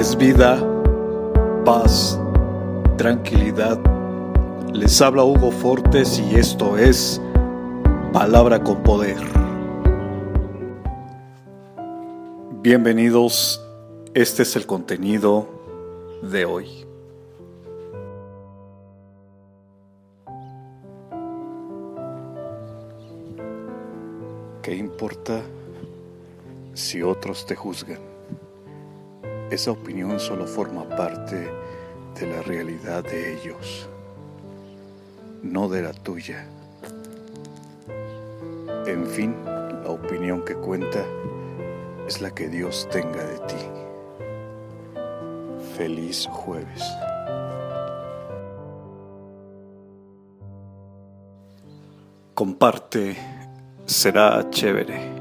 es vida, paz, tranquilidad. Les habla Hugo Fortes y esto es Palabra con Poder. Bienvenidos, este es el contenido de hoy. ¿Qué importa si otros te juzgan? Esa opinión solo forma parte de la realidad de ellos, no de la tuya. En fin, la opinión que cuenta es la que Dios tenga de ti. Feliz jueves. Comparte, será chévere.